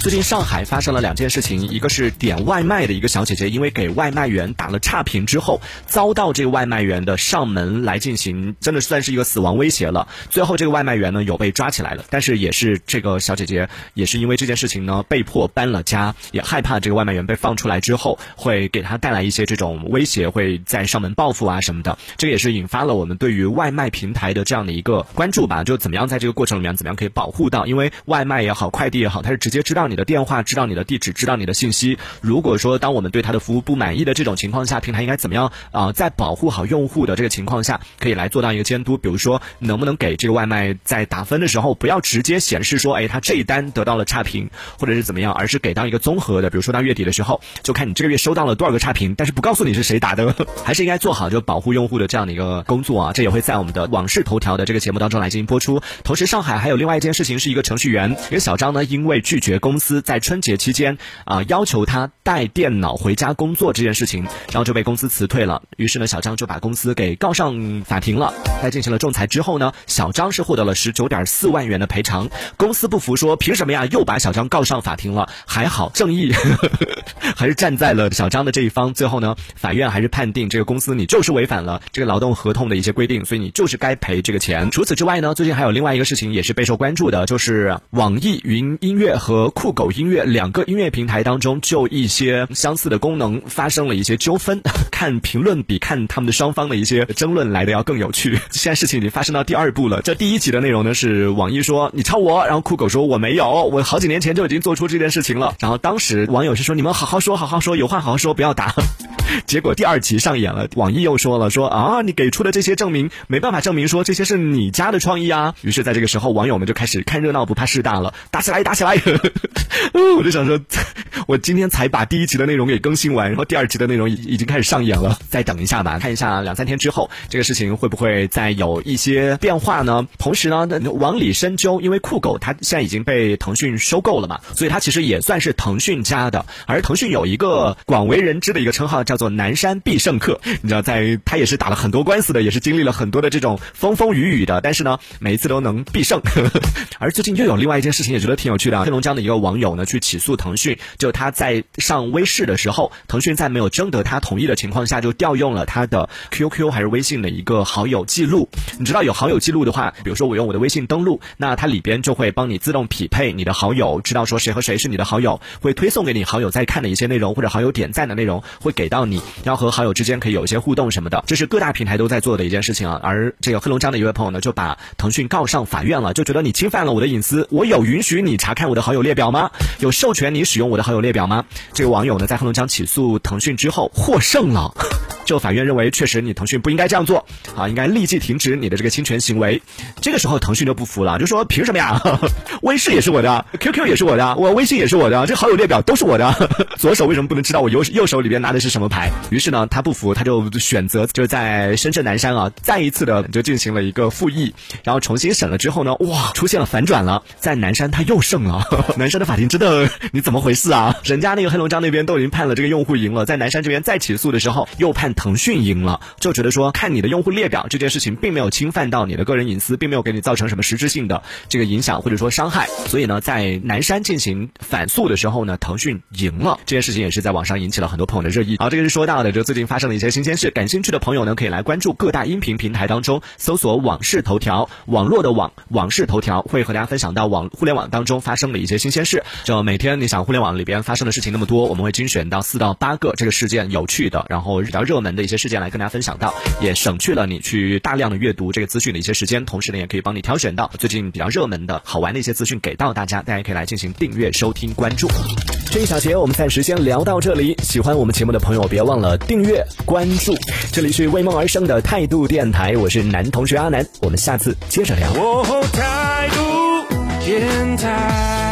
最近上海发生了两件事情，一个是点外卖的一个小姐姐，因为给外卖员打了差评之后，遭到这个外卖员的上门来进行，真的算是一个死亡威胁了。最后这个外卖员呢有被抓起来了，但是也是这个小姐姐也是因为这件事情呢被迫搬了家，也害怕这个外卖员被放出来之后会给她带来一些这种威胁，会在上门报复啊什么的。这个也是引发了我们对于外卖平台的这样的一个关注吧，就怎么样在这个过程里面怎么样可以保护到，因为外卖也好，快递也好，它是直接知道。你的电话知道你的地址，知道你的信息。如果说当我们对他的服务不满意的这种情况下，平台应该怎么样啊？在保护好用户的这个情况下，可以来做到一个监督。比如说，能不能给这个外卖在打分的时候，不要直接显示说，哎，他这一单得到了差评，或者是怎么样，而是给到一个综合的。比如说到月底的时候，就看你这个月收到了多少个差评，但是不告诉你是谁打的，还是应该做好就保护用户的这样的一个工作啊。这也会在我们的往事头条的这个节目当中来进行播出。同时，上海还有另外一件事情，是一个程序员，一个小张呢，因为拒绝公司在春节。期间啊，要求他带电脑回家工作这件事情，然后就被公司辞退了。于是呢，小张就把公司给告上法庭了。在进行了仲裁之后呢，小张是获得了十九点四万元的赔偿。公司不服，说凭什么呀？又把小张告上法庭了。还好，正义 还是站在了小张的这一方。最后呢，法院还是判定这个公司你就是违反了这个劳动合同的一些规定，所以你就是该赔这个钱。除此之外呢，最近还有另外一个事情也是备受关注的，就是网易云音乐和酷酷狗音乐两。个音乐平台当中，就一些相似的功能发生了一些纠纷。看评论比看他们的双方的一些争论来的要更有趣。现在事情已经发生到第二步了。这第一集的内容呢是网易说你抄我，然后酷狗说我没有，我好几年前就已经做出这件事情了。然后当时网友是说你们好好说，好好说，有话好好说，不要打。结果第二集上演了，网易又说了说啊，你给出的这些证明没办法证明说这些是你家的创意啊。于是在这个时候，网友们就开始看热闹不怕事大了，打起来打起来。我就想说，我今天才把第一集的内容给更新完，然后第二集的内容已已经开始上演了。再等一下吧，看一下两三天之后这个事情会不会再有一些变化呢？同时呢，往里深究，因为酷狗它现在已经被腾讯收购了嘛，所以它其实也算是腾讯家的。而腾讯有一个广为人知的一个称号叫做南山必胜客，你知道，在他也是打了很多官司的，也是经历了很多的这种风风雨雨的，但是呢，每一次都能必胜。而最近又有另外一件事情，也觉得挺有趣的。黑龙江的一个网友呢，去起诉腾讯，就他在上微视的时候，腾讯在没有征得他同意的情况下，就调用了他的 QQ 还是微信的一个好友记录。你知道有好友记录的话，比如说我用我的微信登录，那它里边就会帮你自动匹配你的好友，知道说谁和谁是你的好友，会推送给你好友在看的一些内容或者好友点赞的内容，会给到你，你要和好友之间可以有一些互动什么的。这是各大平台都在做的一件事情啊。而这个黑龙江的一位朋友呢，就把腾讯告上法院了，就觉得你侵犯了我的隐私，我有允许你查看我的好友列表吗？有授权你使用我的好友列表吗？这个网友呢，在黑龙江起诉腾讯之后获胜了。就法院认为，确实你腾讯不应该这样做啊，应该立即停止你的这个侵权行为。这个时候腾讯就不服了，就说凭什么呀？微视也是我的，QQ 也是我的，我微信也是我的，这好友列表都是我的。左手为什么不能知道我右右手里边拿的是什么牌？于是呢，他不服，他就选择就在深圳南山啊，再一次的就进行了一个复议，然后重新审了之后呢，哇，出现了反转了，在南山他又胜了。南山的法庭真的你怎么回事啊？人家那个黑龙江那边都已经判了这个用户赢了，在南山这边再起诉的时候又判。腾讯赢了，就觉得说看你的用户列表这件事情并没有侵犯到你的个人隐私，并没有给你造成什么实质性的这个影响或者说伤害，所以呢，在南山进行反诉的时候呢，腾讯赢了。这件事情也是在网上引起了很多朋友的热议。好，这个是说到的，就最近发生的一些新鲜事，感兴趣的朋友呢，可以来关注各大音频平台当中搜索“往事头条”，网络的网，往事头条会和大家分享到网互联网当中发生的一些新鲜事。就每天你想互联网里边发生的事情那么多，我们会精选到四到八个这个事件有趣的，然后比较热门。的一些事件来跟大家分享到，也省去了你去大量的阅读这个资讯的一些时间，同时呢，也可以帮你挑选到最近比较热门的好玩的一些资讯给到大家，大家可以来进行订阅、收听、关注。这一小节我们暂时先聊到这里，喜欢我们节目的朋友别忘了订阅、关注。这里是为梦而生的态度电台，我是男同学阿南，我们下次接着聊。态度电台。